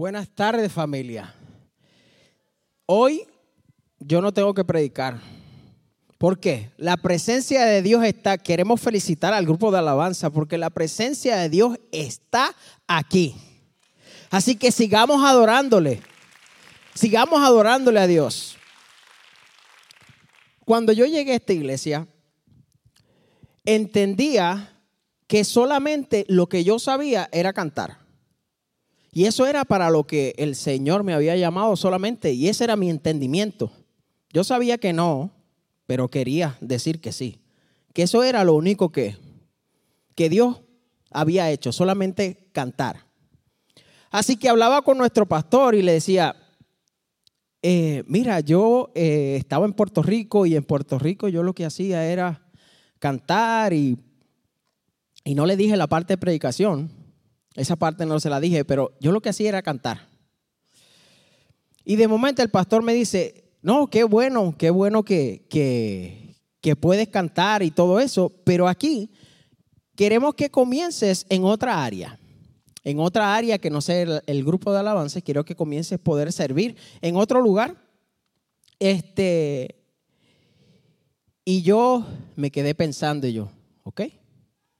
Buenas tardes familia. Hoy yo no tengo que predicar. ¿Por qué? La presencia de Dios está, queremos felicitar al grupo de alabanza porque la presencia de Dios está aquí. Así que sigamos adorándole. Sigamos adorándole a Dios. Cuando yo llegué a esta iglesia, entendía que solamente lo que yo sabía era cantar. Y eso era para lo que el Señor me había llamado solamente, y ese era mi entendimiento. Yo sabía que no, pero quería decir que sí. Que eso era lo único que, que Dios había hecho, solamente cantar. Así que hablaba con nuestro pastor y le decía, eh, mira, yo eh, estaba en Puerto Rico y en Puerto Rico yo lo que hacía era cantar y, y no le dije la parte de predicación, esa parte no se la dije, pero yo lo que hacía era cantar. Y de momento el pastor me dice, no, qué bueno, qué bueno que, que, que puedes cantar y todo eso, pero aquí queremos que comiences en otra área. En otra área que no sea el, grupo de alabanza, quiero que comiences a poder servir en otro lugar. Este, y yo me quedé pensando yo, ok,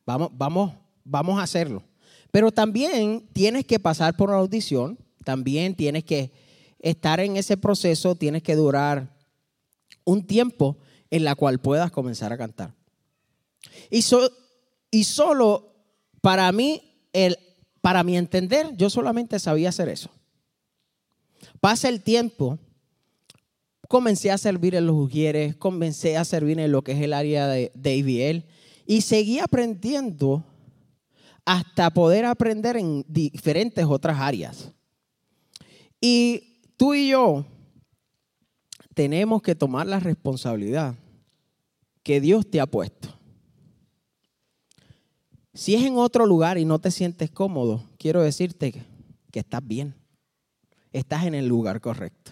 vamos, vamos, vamos a hacerlo. Pero también tienes que pasar por una audición, también tienes que estar en ese proceso, tienes que durar un tiempo en la cual puedas comenzar a cantar. Y, y solo para mí, el, para mi entender, yo solamente sabía hacer eso. Pasa el tiempo, comencé a servir en los Ujieres, comencé a servir en lo que es el área de, de IBL y seguí aprendiendo hasta poder aprender en diferentes otras áreas. Y tú y yo tenemos que tomar la responsabilidad que Dios te ha puesto. Si es en otro lugar y no te sientes cómodo, quiero decirte que, estás bien. Estás en el lugar correcto.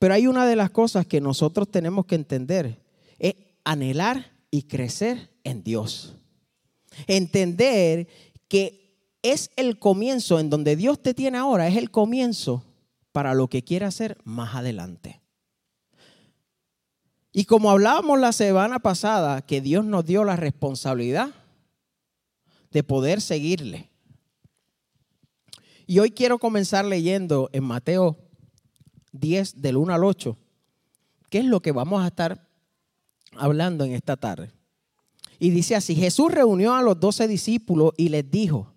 Pero hay una de las cosas que nosotros tenemos que entender, es anhelar y crecer en Dios. Entender que es el comienzo en donde Dios te tiene ahora, es el comienzo para lo que quiere hacer más adelante. Y como hablábamos la semana pasada, que Dios nos dio la responsabilidad de poder seguirle. Y hoy quiero comenzar leyendo en Mateo 10 del 1 al 8, que es lo que vamos a estar hablando en esta tarde. Y dice así, Jesús reunió a los doce discípulos y les dijo,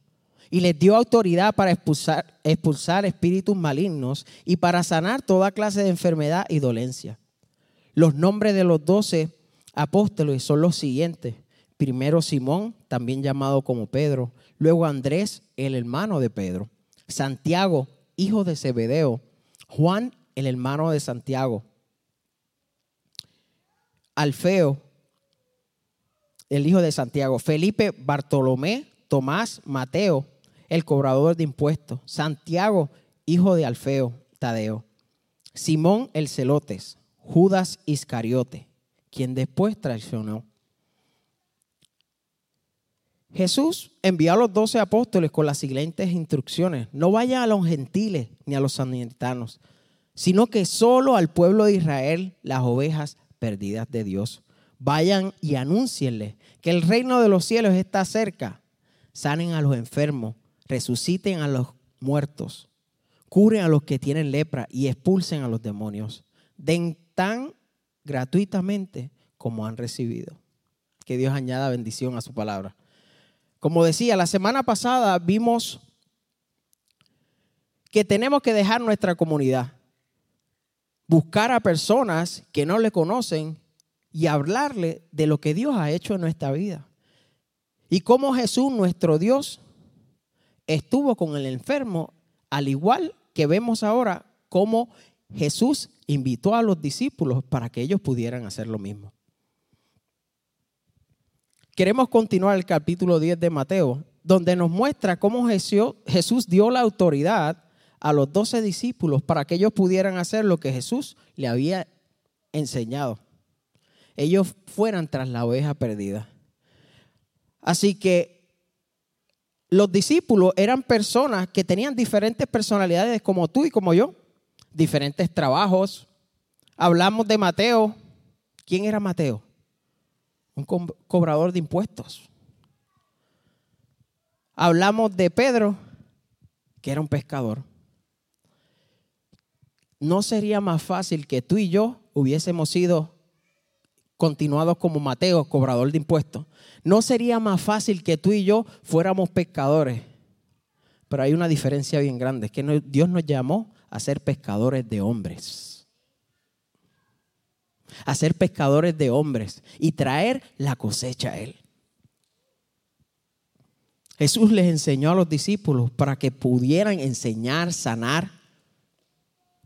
y les dio autoridad para expulsar, expulsar espíritus malignos y para sanar toda clase de enfermedad y dolencia. Los nombres de los doce apóstoles son los siguientes. Primero Simón, también llamado como Pedro. Luego Andrés, el hermano de Pedro. Santiago, hijo de Zebedeo. Juan, el hermano de Santiago. Alfeo, el hijo de Santiago, Felipe, Bartolomé, Tomás, Mateo, el cobrador de impuestos, Santiago, hijo de Alfeo, Tadeo, Simón el Celotes, Judas Iscariote, quien después traicionó. Jesús envió a los doce apóstoles con las siguientes instrucciones. No vayan a los gentiles ni a los samaritanos, sino que solo al pueblo de Israel las ovejas perdidas de Dios. Vayan y anúncienle que el reino de los cielos está cerca. Sanen a los enfermos, resuciten a los muertos, curen a los que tienen lepra y expulsen a los demonios. Den tan gratuitamente como han recibido. Que Dios añada bendición a su palabra. Como decía, la semana pasada vimos que tenemos que dejar nuestra comunidad, buscar a personas que no le conocen y hablarle de lo que Dios ha hecho en nuestra vida. Y cómo Jesús, nuestro Dios, estuvo con el enfermo, al igual que vemos ahora cómo Jesús invitó a los discípulos para que ellos pudieran hacer lo mismo. Queremos continuar el capítulo 10 de Mateo, donde nos muestra cómo Jesús dio la autoridad a los doce discípulos para que ellos pudieran hacer lo que Jesús le había enseñado ellos fueran tras la oveja perdida. Así que los discípulos eran personas que tenían diferentes personalidades como tú y como yo, diferentes trabajos. Hablamos de Mateo. ¿Quién era Mateo? Un cobrador de impuestos. Hablamos de Pedro, que era un pescador. ¿No sería más fácil que tú y yo hubiésemos sido continuados como Mateo, cobrador de impuestos? ¿No sería más fácil que tú y yo fuéramos pescadores? Pero hay una diferencia bien grande, es que Dios nos llamó a ser pescadores de hombres. A ser pescadores de hombres y traer la cosecha a Él. Jesús les enseñó a los discípulos para que pudieran enseñar, sanar,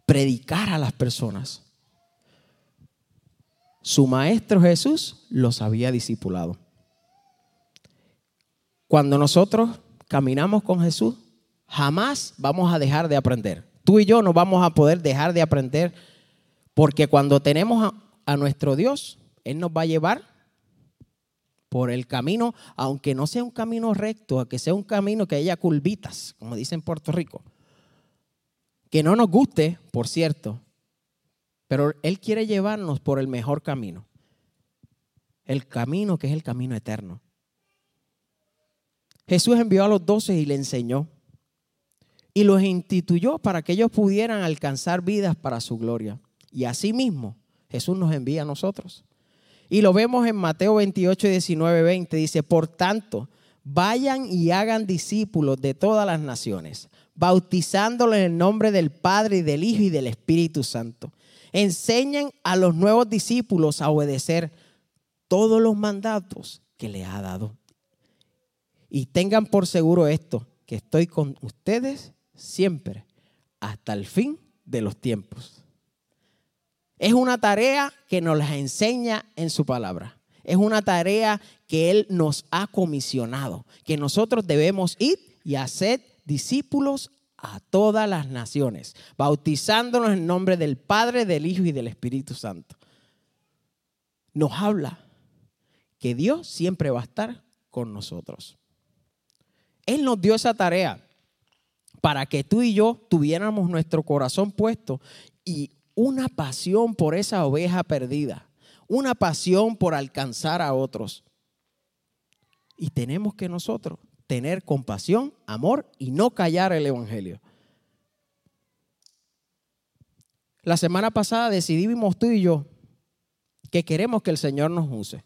predicar a las personas. Su maestro Jesús los había discipulado. Cuando nosotros caminamos con Jesús, jamás vamos a dejar de aprender. Tú y yo no vamos a poder dejar de aprender porque cuando tenemos a, nuestro Dios, Él nos va a llevar por el camino, aunque no sea un camino recto, que sea un camino que haya curvitas, como dicen en Puerto Rico. Que no nos guste, por cierto, pero Él quiere llevarnos por el mejor camino. El camino que es el camino eterno. Jesús envió a los doce y le enseñó. Y los instituyó para que ellos pudieran alcanzar vidas para su gloria. Y asimismo, Jesús nos envía a nosotros. Y lo vemos en Mateo 28, 19, 20. Dice, por tanto, vayan y hagan discípulos de todas las naciones, bautizándolos en el nombre del Padre y del Hijo y del Espíritu Santo. Enseñen a los nuevos discípulos a obedecer todos los mandatos que le ha dado. Y tengan por seguro esto, que estoy con ustedes siempre, hasta el fin de los tiempos. Es una tarea que nos la enseña en su palabra. Es una tarea que Él nos ha comisionado, que nosotros debemos ir y hacer discípulos a todas las naciones, bautizándonos en nombre del Padre, del Hijo y del Espíritu Santo. Nos habla que Dios siempre va a estar con nosotros. Él nos dio esa tarea para que tú y yo tuviéramos nuestro corazón puesto y una pasión por esa oveja perdida, una pasión por alcanzar a otros. Y tenemos que nosotros tener compasión, amor y no callar el Evangelio. La semana pasada decidimos tú y yo que queremos que el Señor nos use.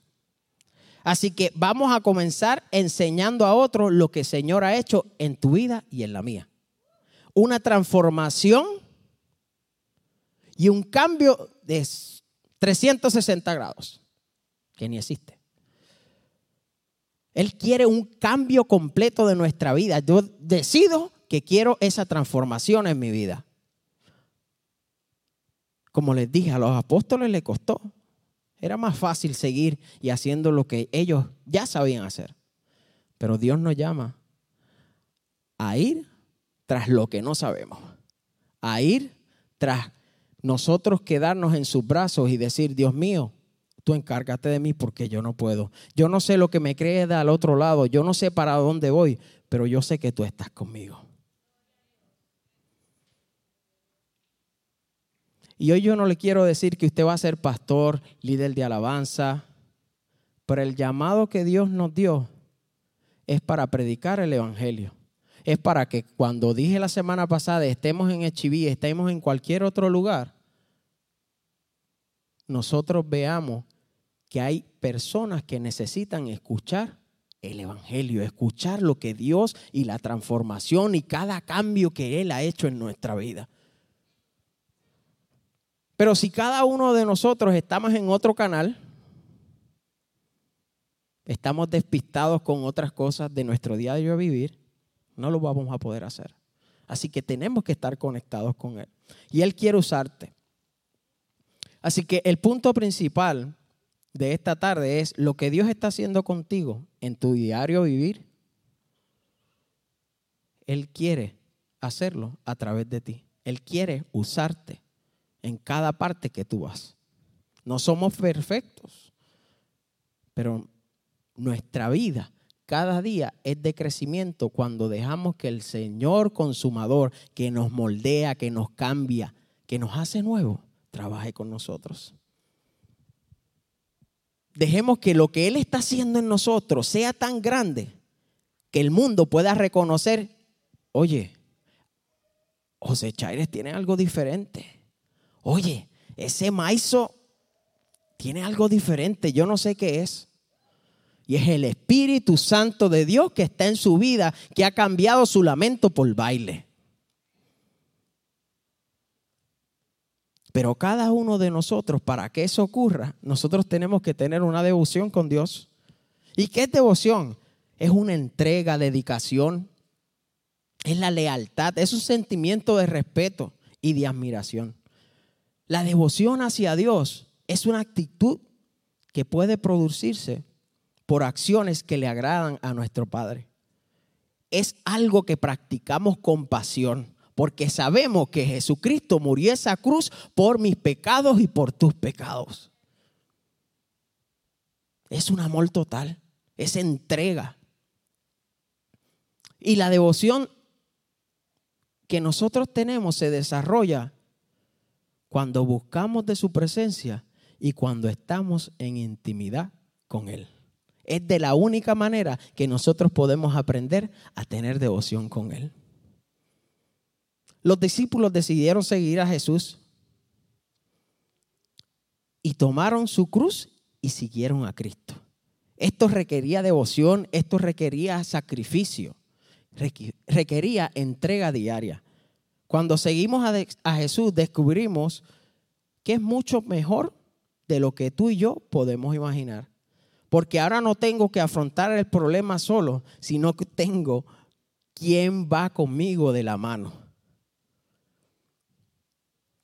Así que vamos a comenzar enseñando a otros lo que el Señor ha hecho en tu vida y en la mía. Una transformación y un cambio de 360 grados que ni existe. Él quiere un cambio completo de nuestra vida. Yo decido que quiero esa transformación en mi vida. Como les dije, a los apóstoles le costó. Era más fácil seguir y haciendo lo que ellos ya sabían hacer. Pero Dios nos llama a ir tras lo que no sabemos. A ir tras nosotros quedarnos en sus brazos y decir, Dios mío, tú encárgate de mí porque yo no puedo. Yo no sé lo que me queda al otro lado, yo no sé para dónde voy, pero yo sé que tú estás conmigo. Y hoy yo no le quiero decir que usted va a ser pastor, líder de alabanza, pero el llamado que Dios nos dio es para predicar el Evangelio. Es para que cuando dije la semana pasada estemos en Echiví, estemos en cualquier otro lugar, nosotros veamos que hay personas que necesitan escuchar el Evangelio, escuchar lo que Dios y la transformación y cada cambio que Él ha hecho en nuestra vida. Pero si cada uno de nosotros estamos en otro canal, estamos despistados con otras cosas de nuestro día de vivir, no lo vamos a poder hacer. Así que tenemos que estar conectados con Él. Y Él quiere usarte. Así que el punto principal de esta tarde es lo que Dios está haciendo contigo en tu diario vivir. Él quiere hacerlo a través de ti. Él quiere usarte en cada parte que tú vas. No somos perfectos, pero nuestra vida cada día es de crecimiento cuando dejamos que el Señor consumador, que nos moldea, que nos cambia, que nos hace nuevo, trabaje con nosotros. Dejemos que lo que Él está haciendo en nosotros sea tan grande que el mundo pueda reconocer, oye, José Chaires tiene algo diferente. Oye, ese maizo tiene algo diferente, yo no sé qué es. Y es el Espíritu Santo de Dios que está en su vida, que ha cambiado su lamento por baile. Pero cada uno de nosotros, para que eso ocurra, nosotros tenemos que tener una devoción con Dios. ¿Y qué es devoción? Es una entrega, dedicación, es la lealtad, es un sentimiento de respeto y de admiración. La devoción hacia Dios es una actitud que puede producirse por acciones que le agradan a nuestro Padre. Es algo que practicamos con pasión, porque sabemos que Jesucristo murió esa cruz por mis pecados y por tus pecados. Es un amor total, es entrega. Y la devoción que nosotros tenemos se desarrolla cuando buscamos de su presencia y cuando estamos en intimidad con Él. Es de la única manera que nosotros podemos aprender a tener devoción con Él. Los discípulos decidieron seguir a Jesús y tomaron su cruz y siguieron a Cristo. Esto requería devoción, esto requería sacrificio requería entrega diaria. Cuando seguimos a, Jesús descubrimos que es mucho mejor de lo que tú y yo podemos imaginar. Porque ahora no tengo que afrontar el problema solo, sino que tengo quien va conmigo de la mano.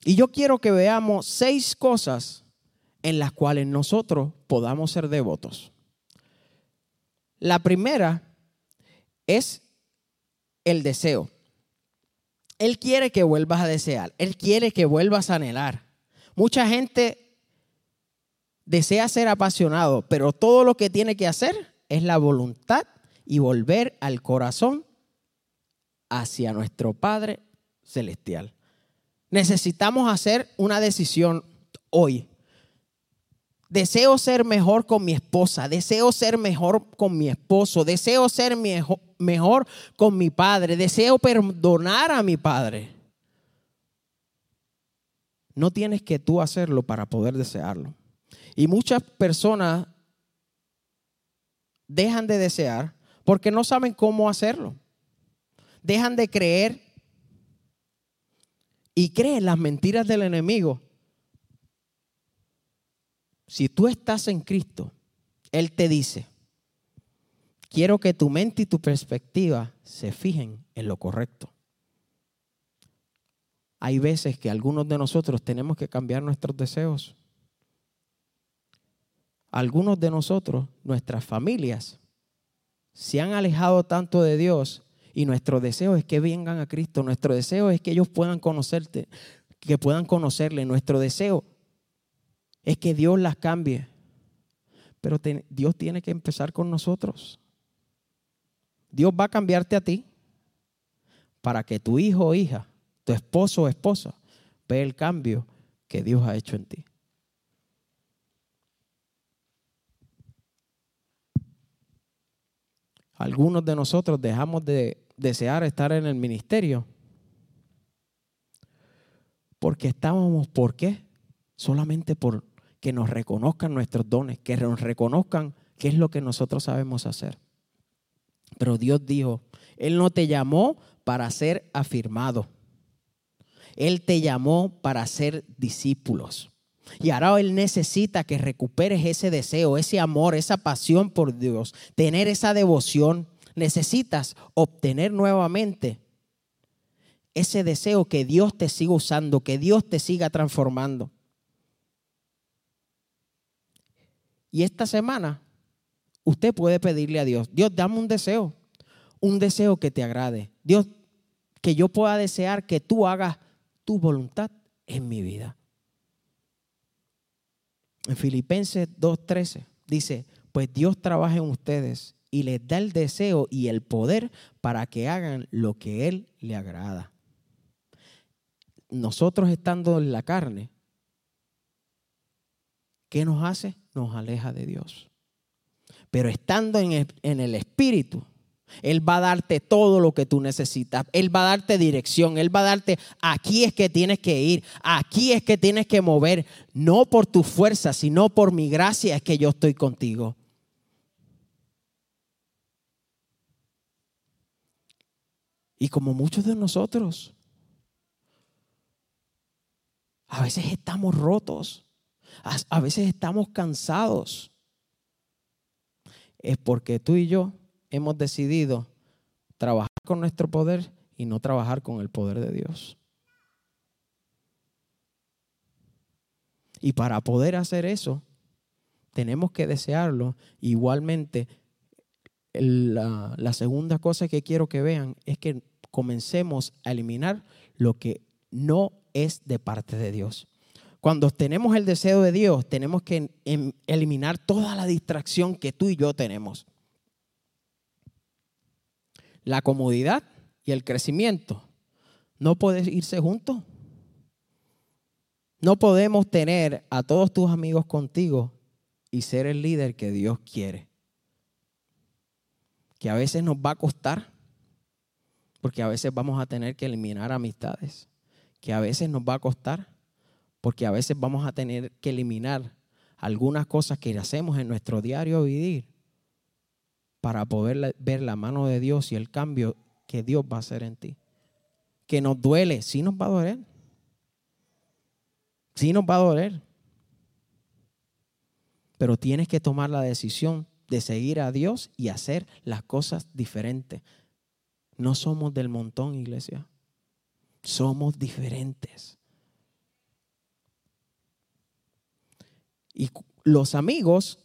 Y yo quiero que veamos seis cosas en las cuales nosotros podamos ser devotos. La primera es el deseo. Él quiere que vuelvas a desear. Él quiere que vuelvas a anhelar. Mucha gente desea ser apasionado, pero todo lo que tiene que hacer es la voluntad y volver al corazón hacia nuestro Padre Celestial. Necesitamos hacer una decisión hoy. Deseo ser mejor con mi esposa, deseo ser mejor con mi esposo, deseo ser mejor, con mi padre, deseo perdonar a mi padre. No tienes que tú hacerlo para poder desearlo. Y muchas personas dejan de desear porque no saben cómo hacerlo. Dejan de creer y creen las mentiras del enemigo si tú estás en Cristo, Él te dice, quiero que tu mente y tu perspectiva se fijen en lo correcto. Hay veces que algunos de nosotros tenemos que cambiar nuestros deseos. Algunos de nosotros, nuestras familias, se han alejado tanto de Dios y nuestro deseo es que vengan a Cristo. Nuestro deseo es que ellos puedan conocerte, que puedan conocerle. Nuestro deseo es que Dios las cambie. Pero Dios tiene que empezar con nosotros. Dios va a cambiarte a ti para que tu hijo o hija, tu esposo o esposa, vea el cambio que Dios ha hecho en ti. Algunos de nosotros dejamos de desear estar en el ministerio porque estábamos, ¿por qué? Solamente por que nos reconozcan nuestros dones, que nos reconozcan qué es lo que nosotros sabemos hacer. Pero Dios dijo, Él no te llamó para ser afirmado. Él te llamó para ser discípulos. Y ahora Él necesita que recuperes ese deseo, ese amor, esa pasión por Dios, tener esa devoción. Necesitas obtener nuevamente ese deseo que Dios te siga usando, que Dios te siga transformando. Y esta semana usted puede pedirle a Dios, Dios, dame un deseo, un deseo que te agrade. Dios, que yo pueda desear que tú hagas tu voluntad en mi vida. En Filipenses 2.13 dice, pues Dios trabaja en ustedes y les da el deseo y el poder para que hagan lo que Él le agrada. Nosotros estando en la carne, ¿qué nos hace? Nos aleja de Dios. Pero estando en el, Espíritu, Él va a darte todo lo que tú necesitas. Él va a darte dirección. Él va a darte, aquí es que tienes que ir. Aquí es que tienes que mover. No por tu fuerza, sino por mi gracia es que yo estoy contigo. Y como muchos de nosotros, a veces estamos rotos, a veces estamos cansados. Es porque tú y yo hemos decidido trabajar con nuestro poder y no trabajar con el poder de Dios. Y para poder hacer eso, tenemos que desearlo. Igualmente, la, segunda cosa que quiero que vean es que comencemos a eliminar lo que no es de parte de Dios. Cuando tenemos el deseo de Dios, tenemos que em, eliminar toda la distracción que tú y yo tenemos. La comodidad y el crecimiento no pueden irse juntos. No podemos tener a todos tus amigos contigo y ser el líder que Dios quiere. Que a veces nos va a costar, porque a veces vamos a tener que eliminar amistades, que a veces nos va a costar, porque a veces vamos a tener que eliminar algunas cosas que hacemos en nuestro diario vivir para poder ver la mano de Dios y el cambio que Dios va a hacer en ti. Que nos duele, sí nos va a doler. Sí nos va a doler. Pero tienes que tomar la decisión de seguir a Dios y hacer las cosas diferentes. No somos del montón, iglesia. Somos diferentes. Y los amigos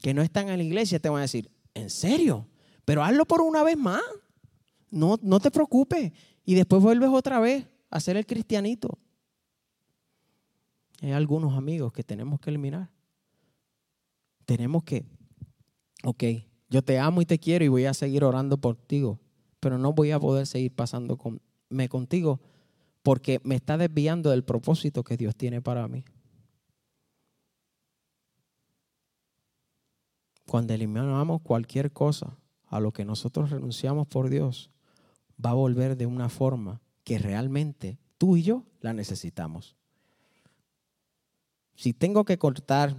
que no están en la iglesia te van a decir, ¿en serio? Pero hazlo por una vez más. No, no te preocupes. Y después vuelves otra vez a ser el cristianito. Hay algunos amigos que tenemos que eliminar. Tenemos que, ok, yo te amo y te quiero y voy a seguir orando por ti, pero no voy a poder seguir pasando contigo porque me está desviando del propósito que Dios tiene para mí. Cuando eliminamos cualquier cosa a lo que nosotros renunciamos por Dios, va a volver de una forma que realmente tú y yo la necesitamos. Si tengo que cortar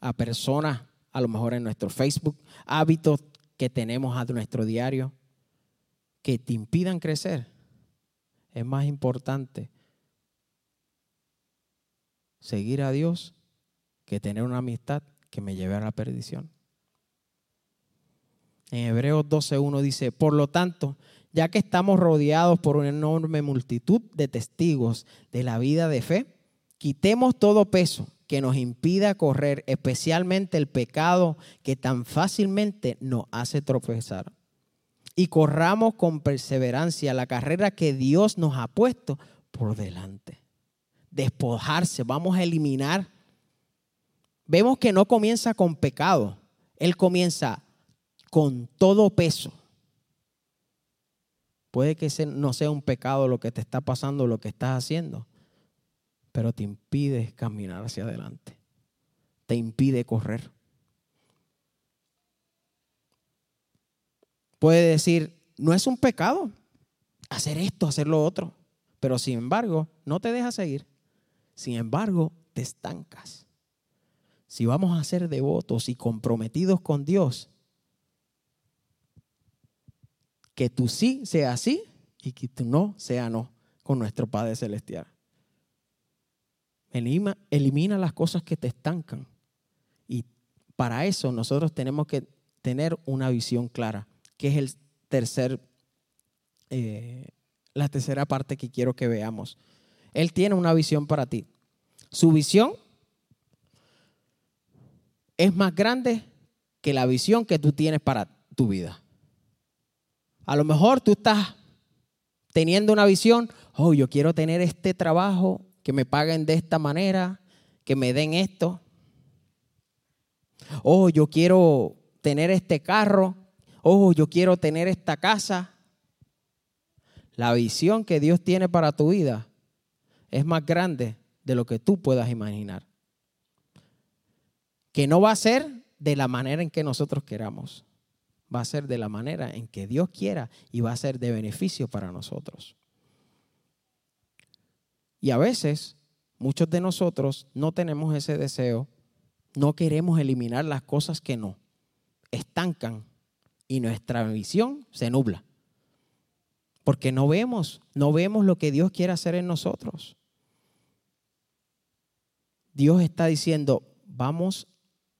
a personas, a lo mejor en nuestro Facebook, hábitos que tenemos a nuestro diario, que te impidan crecer, es más importante seguir a Dios que tener una amistad que me lleve a la perdición. En Hebreos 12.1 dice, por lo tanto, ya que estamos rodeados por una enorme multitud de testigos de la vida de fe, quitemos todo peso que nos impida correr, especialmente el pecado que tan fácilmente nos hace tropezar. Y corramos con perseverancia la carrera que Dios nos ha puesto por delante. Despojarse, vamos a eliminar vemos que no comienza con pecado, Él comienza con todo peso. Puede que no sea un pecado lo que te está pasando, lo que estás haciendo, pero te impide caminar hacia adelante, te impide correr. Puede decir, no es un pecado hacer esto, hacer lo otro, pero sin embargo, no te deja seguir. Sin embargo, te estancas si vamos a ser devotos y comprometidos con Dios, que tu sí sea sí y que tu no sea no con nuestro Padre Celestial. Elimina, elimina las cosas que te estancan. Y para eso nosotros tenemos que tener una visión clara, que es el tercer, eh, la tercera parte que quiero que veamos. Él tiene una visión para ti. Su visión es más grande que la visión que tú tienes para tu vida. A lo mejor tú estás teniendo una visión, oh, yo quiero tener este trabajo, que me paguen de esta manera, que me den esto. Oh, yo quiero tener este carro, oh, yo quiero tener esta casa. La visión que Dios tiene para tu vida es más grande de lo que tú puedas imaginar. Que no va a ser de la manera en que nosotros queramos. Va a ser de la manera en que Dios quiera y va a ser de beneficio para nosotros. Y a veces muchos de nosotros no tenemos ese deseo, no queremos eliminar las cosas que no estancan y nuestra visión se nubla. Porque no vemos, no vemos lo que Dios quiere hacer en nosotros. Dios está diciendo, vamos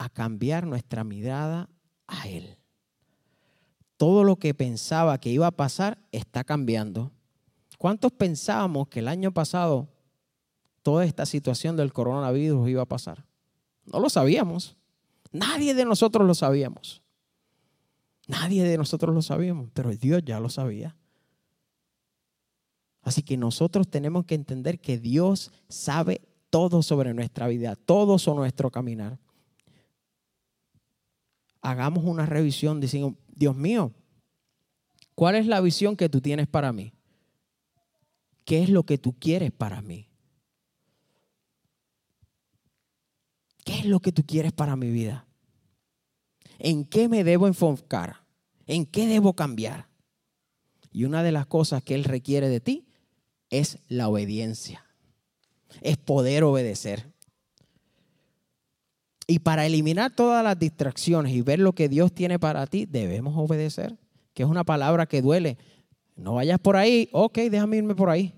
a cambiar nuestra mirada a Él. Todo lo que pensaba que iba a pasar está cambiando. ¿Cuántos pensábamos que el año pasado toda esta situación del coronavirus iba a pasar? No lo sabíamos. Nadie de nosotros lo sabíamos. Nadie de nosotros lo sabíamos, pero Dios ya lo sabía. Así que nosotros tenemos que entender que Dios sabe todo sobre nuestra vida, todo sobre nuestro caminar. Hagamos una revisión diciendo, Dios mío, ¿cuál es la visión que tú tienes para mí? ¿Qué es lo que tú quieres para mí? ¿Qué es lo que tú quieres para mi vida? ¿En qué me debo enfocar? ¿En qué debo cambiar? Y una de las cosas que Él requiere de ti es la obediencia es poder obedecer. Y para eliminar todas las distracciones y ver lo que Dios tiene para ti, debemos obedecer, que es una palabra que duele. No vayas por ahí, ok, déjame irme por ahí.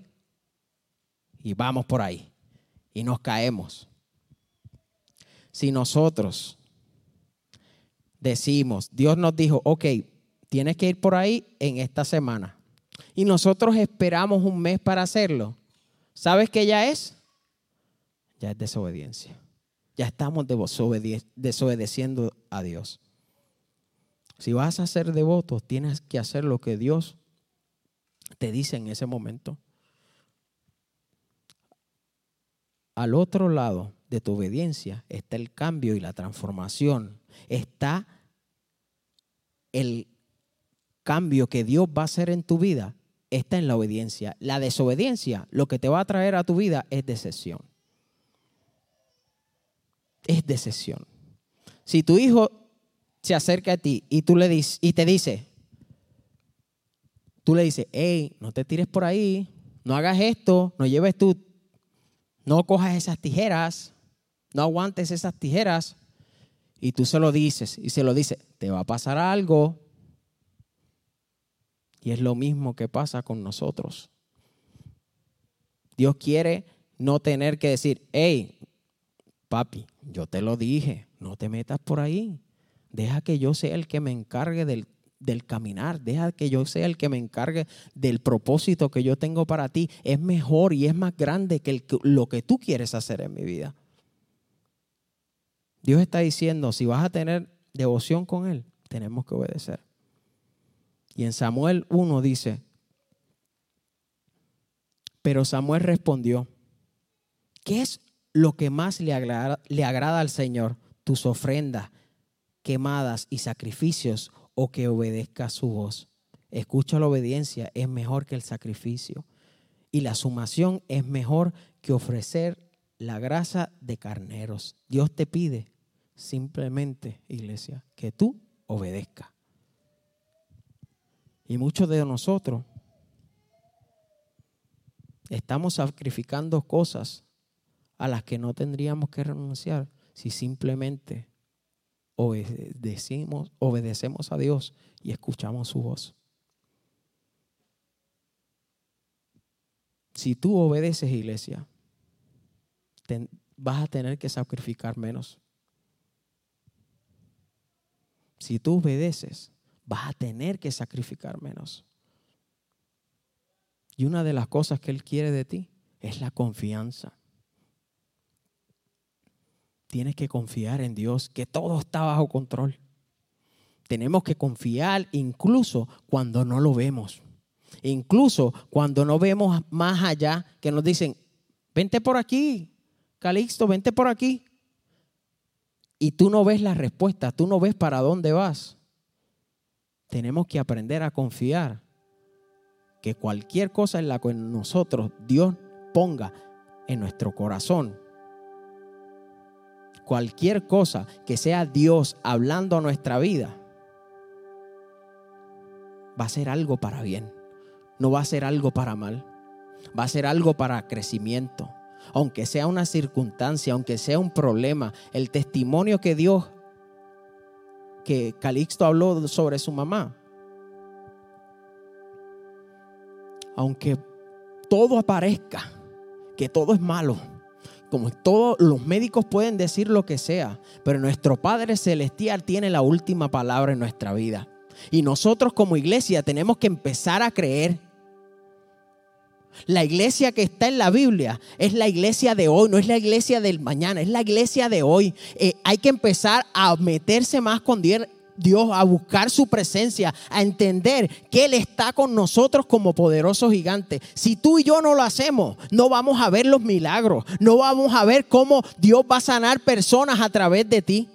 Y vamos por ahí. Y nos caemos. Si nosotros decimos, Dios nos dijo, ok, tienes que ir por ahí en esta semana. Y nosotros esperamos un mes para hacerlo. ¿Sabes qué ya es? ya es desobediencia. Ya estamos desobedeciendo a Dios. Si vas a ser devoto, tienes que hacer lo que Dios te dice en ese momento. Al otro lado de tu obediencia está el cambio y la transformación. Está el cambio que Dios va a hacer en tu vida. Está en la obediencia. La desobediencia lo que te va a traer a tu vida es decepción es decisión. Si tu hijo se acerca a ti y tú le dices y te dice, tú le dices, hey, no te tires por ahí, no hagas esto, no lleves tú, no cojas esas tijeras, no aguantes esas tijeras, y tú se lo dices y se lo dice, te va a pasar algo. Y es lo mismo que pasa con nosotros. Dios quiere no tener que decir, hey, papi, yo te lo dije, no te metas por ahí. Deja que yo sea el que me encargue del, caminar. Deja que yo sea el que me encargue del propósito que yo tengo para ti. Es mejor y es más grande que lo que tú quieres hacer en mi vida. Dios está diciendo, si vas a tener devoción con Él, tenemos que obedecer. Y en Samuel 1 dice, pero Samuel respondió, ¿qué es lo que más le agrada, le agrada al Señor, tus ofrendas quemadas y sacrificios, o que obedezca su voz. Escucha la obediencia, es mejor que el sacrificio. Y la sumación es mejor que ofrecer la grasa de carneros. Dios te pide simplemente, iglesia, que tú obedezcas. Y muchos de nosotros estamos sacrificando cosas a las que no tendríamos que renunciar si simplemente obedecemos, obedecemos a Dios y escuchamos su voz. Si tú obedeces, iglesia, vas a tener que sacrificar menos. Si tú obedeces, vas a tener que sacrificar menos. Y una de las cosas que Él quiere de ti es la confianza tienes que confiar en Dios, que todo está bajo control. Tenemos que confiar incluso cuando no lo vemos. Incluso cuando no vemos más allá, que nos dicen, vente por aquí, Calixto, vente por aquí. y tú no ves la respuesta, tú no ves para dónde vas, tenemos que aprender a confiar que cualquier cosa en la que nosotros Dios ponga en nuestro corazón, cualquier cosa que sea Dios hablando a nuestra vida, va a ser algo para bien, no va a ser algo para mal, va a ser algo para crecimiento. Aunque sea una circunstancia, aunque sea un problema, el testimonio que Dios, que Calixto habló sobre su mamá, aunque todo aparezca que todo es malo, como todos los médicos pueden decir lo que sea, pero nuestro Padre Celestial tiene la última palabra en nuestra vida. Y nosotros como iglesia tenemos que empezar a creer. La iglesia que está en la Biblia es la iglesia de hoy, no es la iglesia del mañana, es la iglesia de hoy. Eh, hay que empezar a meterse más con Dios Dios, a buscar su presencia, a entender que Él está con nosotros como poderoso gigante. Si tú y yo no lo hacemos, no vamos a ver los milagros, no vamos a ver cómo Dios va a sanar personas a través de ti.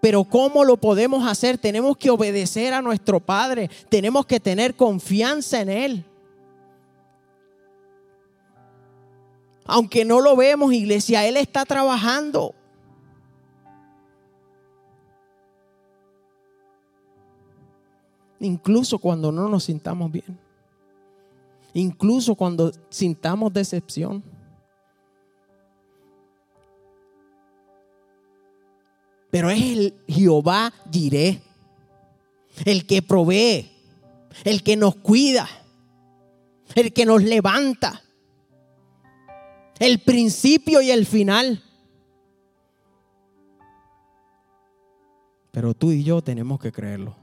Pero ¿cómo lo podemos hacer? Tenemos que obedecer a nuestro Padre, tenemos que tener confianza en Él. Aunque no lo vemos, iglesia, Él está trabajando. Incluso cuando no nos sintamos bien. Incluso cuando sintamos decepción. Pero es el Jehová diré. El que provee. El que nos cuida. El que nos levanta el principio y el final. Pero tú y yo tenemos que creerlo.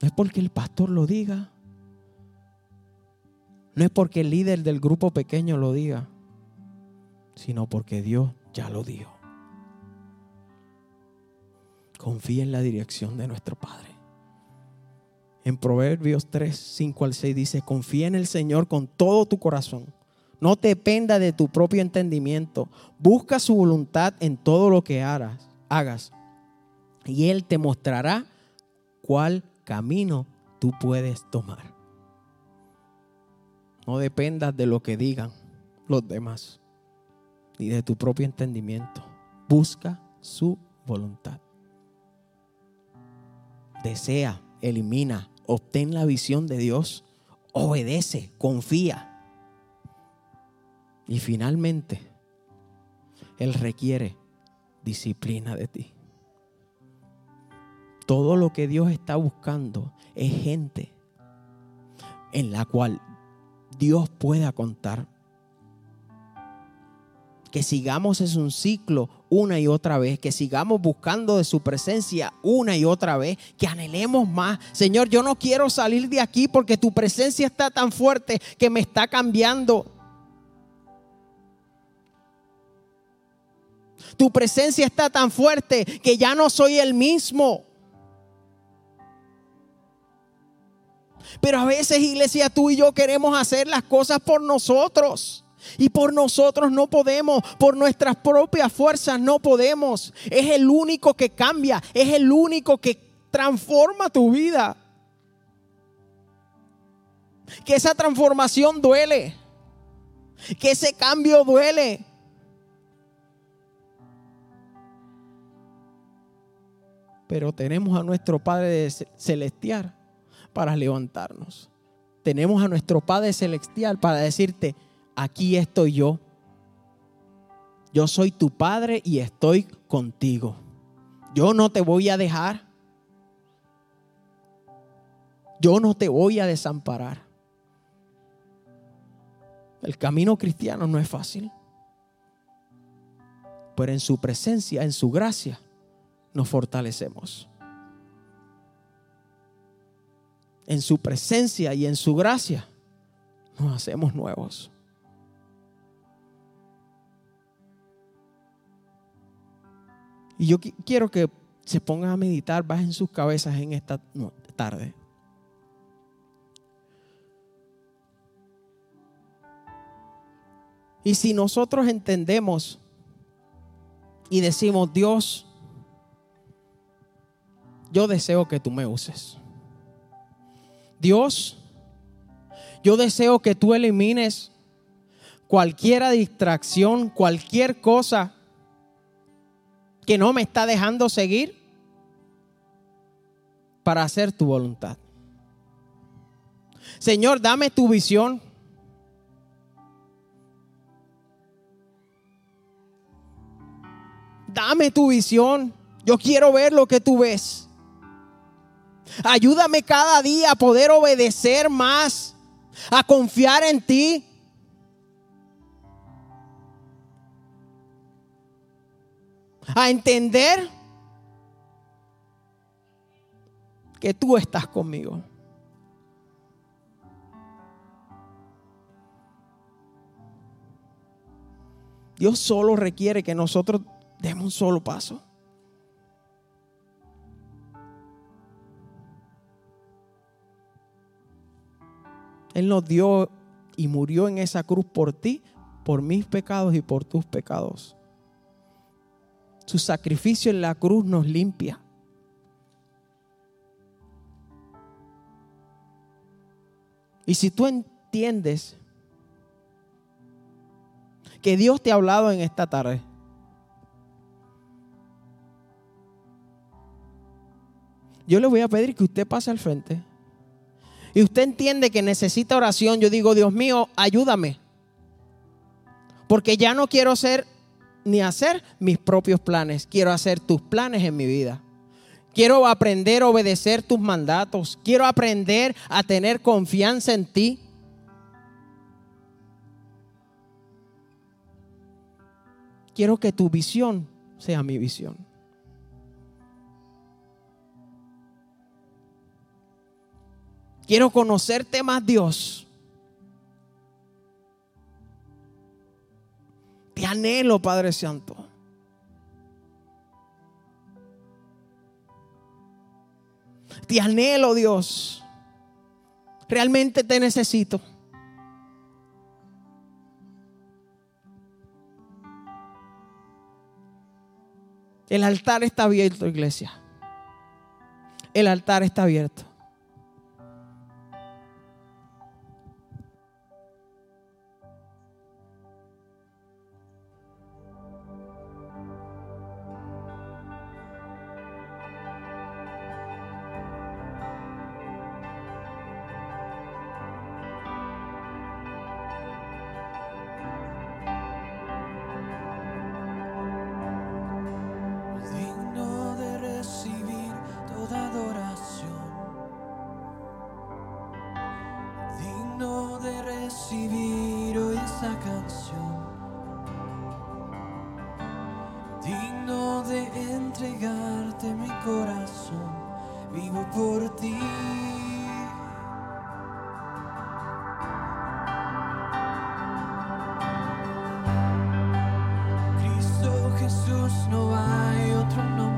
No es porque el pastor lo diga. No es porque el líder del grupo pequeño lo diga. Sino porque Dios ya lo dijo. Confía en la dirección de nuestro Padre. En Proverbios 3, 5 al 6 dice, confía en el Señor con todo tu corazón. No dependa de tu propio entendimiento. Busca su voluntad en todo lo que hagas. Y Él te mostrará cuál camino tú puedes tomar. No dependas de lo que digan los demás, ni de tu propio entendimiento. Busca su voluntad. Desea, elimina, obtén la visión de Dios, obedece, confía. Y finalmente, Él requiere disciplina de ti. Todo lo que Dios está buscando es gente en la cual Dios pueda contar que sigamos es un ciclo una y otra vez, que sigamos buscando de su presencia una y otra vez, que anhelemos más. Señor, yo no quiero salir de aquí porque tu presencia está tan fuerte que me está cambiando. Tu presencia está tan fuerte que ya no soy el mismo. Pero a veces, iglesia, tú y yo queremos hacer las cosas por nosotros. Y por nosotros no podemos, por nuestras propias fuerzas no podemos. Es el único que cambia, es el único que transforma tu vida. Que esa transformación duele, que ese cambio duele. Pero tenemos a nuestro Padre Celestial para levantarnos. Tenemos a nuestro Padre Celestial para decirte, aquí estoy yo. Yo soy tu padre y estoy contigo. Yo no te voy a dejar. Yo no te voy a desamparar. El camino cristiano no es fácil. Pero en su presencia, en su gracia, nos fortalecemos. En su presencia y en su gracia nos hacemos nuevos. Y yo quiero que se pongan a meditar, bajen sus cabezas en esta tarde. Y si nosotros entendemos y decimos, Dios, yo deseo que tú me uses. Dios, yo deseo que tú elimines cualquier distracción, cualquier cosa que no me está dejando seguir para hacer tu voluntad. Señor, dame tu visión. Dame tu visión. Yo quiero ver lo que tú ves. Ayúdame cada día a poder obedecer más, a confiar en ti. A entender que tú estás conmigo. Dios solo requiere que nosotros demos un solo paso. Él nos dio y murió en esa cruz por ti, por mis pecados y por tus pecados. Su sacrificio en la cruz nos limpia. Y si tú entiendes que Dios te ha hablado en esta tarde, yo le voy a pedir que usted pase al frente. Y usted entiende que necesita oración. Yo digo, Dios mío, ayúdame. Porque ya no quiero ser ni hacer mis propios planes. Quiero hacer tus planes en mi vida. Quiero aprender a obedecer tus mandatos. Quiero aprender a tener confianza en ti. Quiero que tu visión sea mi visión. Quiero conocerte más, Dios. Te anhelo, Padre Santo. Te anhelo, Dios. Realmente te necesito. El altar está abierto, iglesia. El altar está abierto. Jesús no hay otro nombre.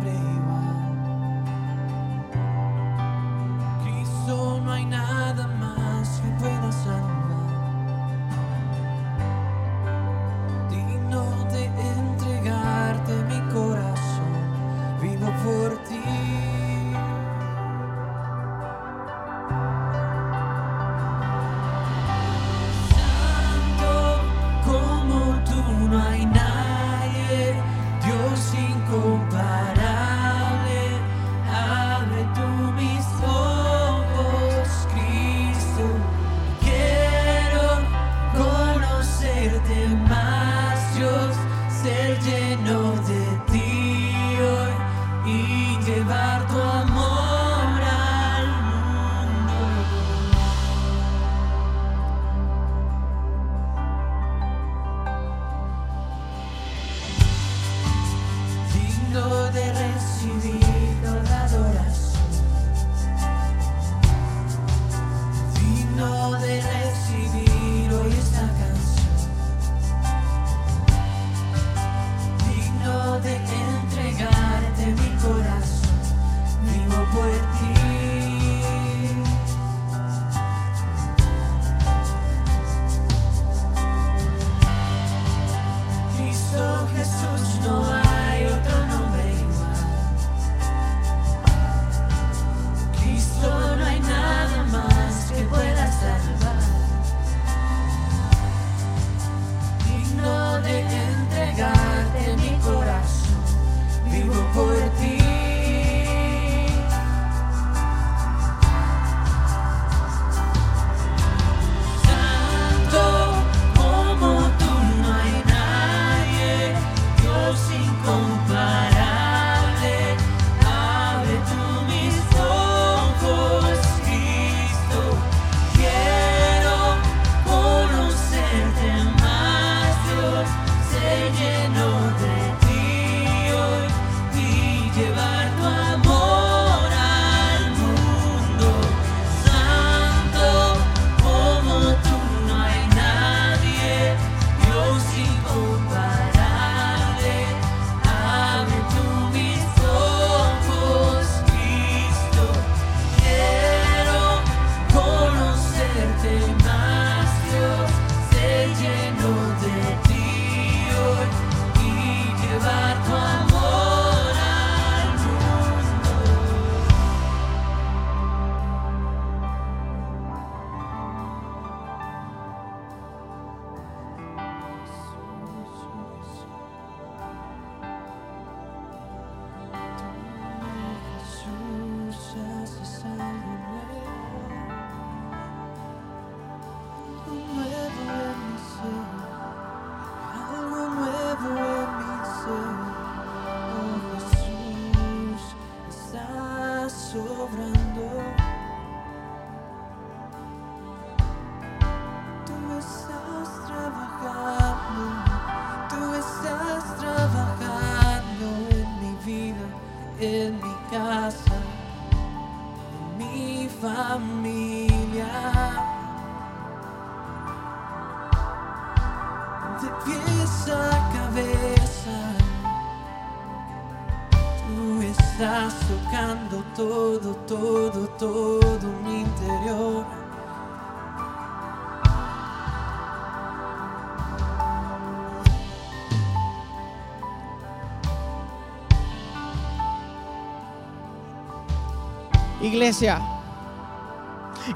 Iglesia,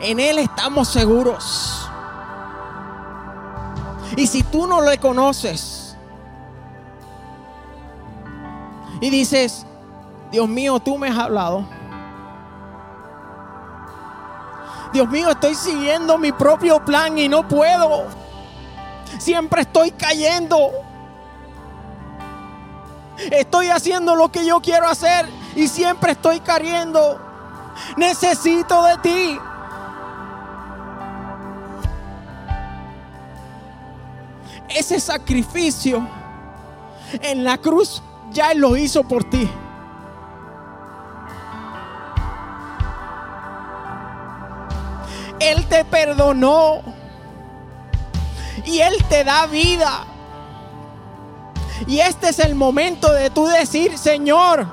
en Él estamos seguros. Y si tú no le conoces y dices, Dios mío, tú me has hablado. Dios mío, estoy siguiendo mi propio plan y no puedo. Siempre estoy cayendo. Estoy haciendo lo que yo quiero hacer y siempre estoy cayendo. Necesito de ti. Ese sacrificio en la cruz ya lo hizo por ti. Él te perdonó. Y Él te da vida. Y este es el momento de tú decir, Señor,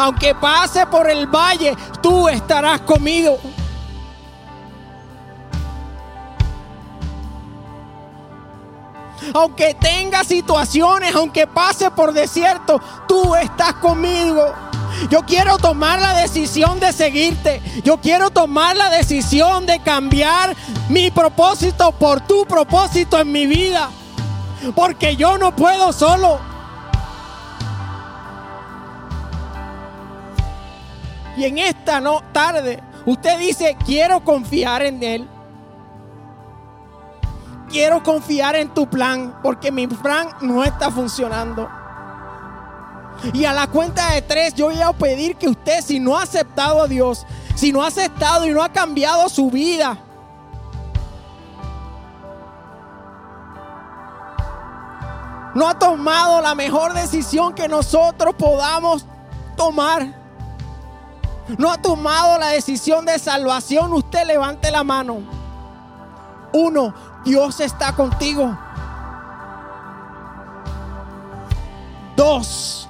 aunque pase por el valle, tú estarás conmigo. Aunque tenga situaciones, aunque pase por desierto, tú estás conmigo. Yo quiero tomar la decisión de seguirte. Yo quiero tomar la decisión de cambiar mi propósito por tu propósito en mi vida. Porque yo no puedo solo. Y en esta no, tarde, usted dice, quiero confiar en Él. Quiero confiar en tu plan, porque mi plan no está funcionando. Y a la cuenta de tres, yo voy a pedir que usted, si no ha aceptado a Dios, si no ha aceptado y no ha cambiado su vida, no ha tomado la mejor decisión que nosotros podamos tomar, no ha tomado la decisión de salvación, usted levante la mano. Uno, Dios está contigo. Dos,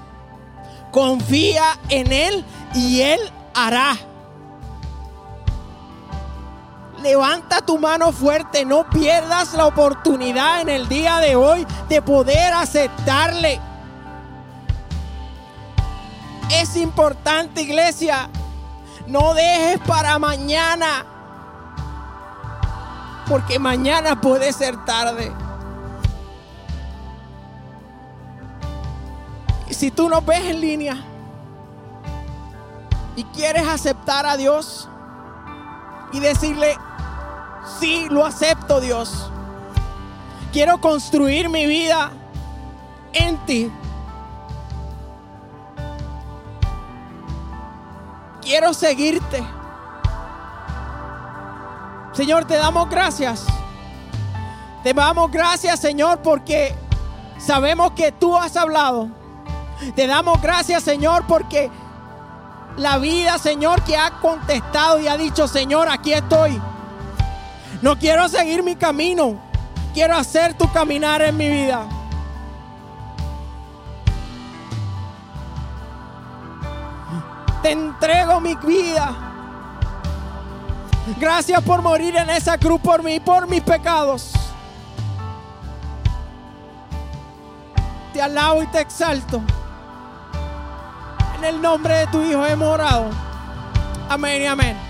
confía en Él y Él hará. Levanta tu mano fuerte, no pierdas la oportunidad en el día de hoy de poder aceptarle. Es importante, iglesia, no dejes para mañana, porque mañana puede ser tarde. Y si tú nos ves en línea y quieres aceptar a Dios y decirle, sí, lo acepto Dios. Quiero construir mi vida en ti. Quiero seguirte. Señor, te damos gracias. Te damos gracias, Señor, porque sabemos que tú has hablado. Te damos gracias, Señor, porque la vida, Señor, que ha contestado y ha dicho, Señor, aquí estoy. No quiero seguir mi camino. Quiero hacer tu caminar en mi vida. Te entrego mi vida. Gracias por morir en esa cruz por mí, por mis pecados. Te alabo y te exalto. En el nombre de tu Hijo hemos orado. Amén y amén.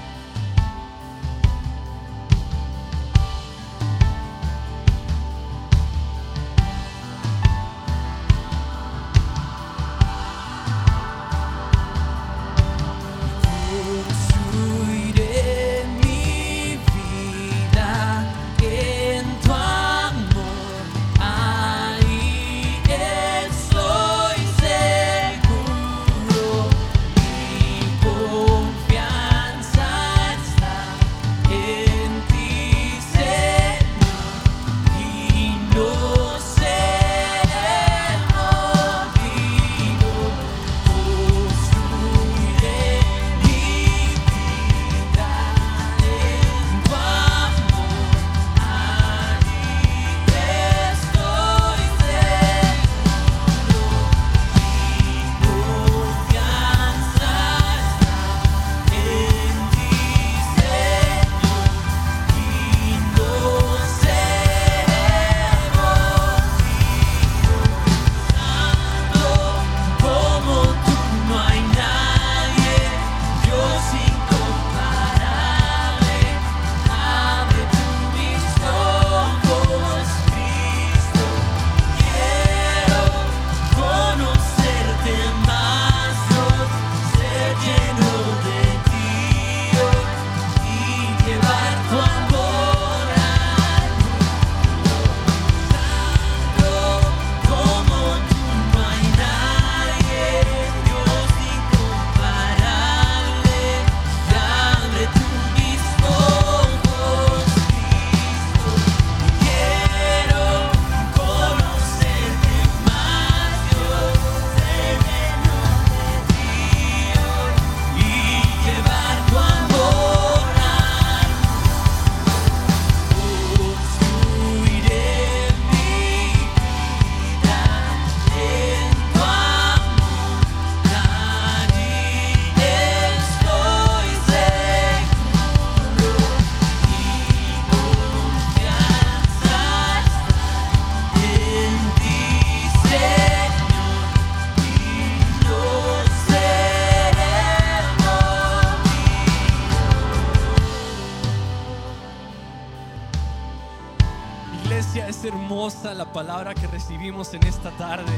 En esta tarde.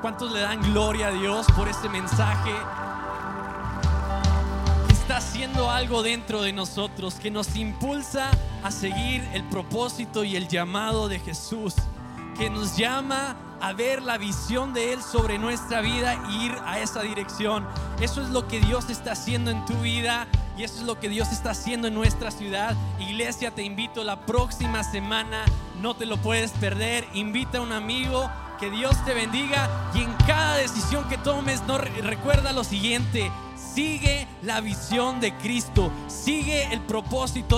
¿Cuántos le dan gloria a Dios por este mensaje? Que está haciendo algo dentro de nosotros, que nos impulsa a seguir el propósito y el llamado de Jesús, que nos llama a ver la visión de Él sobre nuestra vida e ir a esa dirección. Eso es lo que Dios está haciendo en tu vida y eso es lo que Dios está haciendo en nuestra ciudad. Iglesia, te invito la próxima semana, no te lo puedes perder. Invita a un amigo, que Dios te bendiga y en cada decisión que tomes, no re- recuerda lo siguiente. Sigue la visión de Cristo, sigue el propósito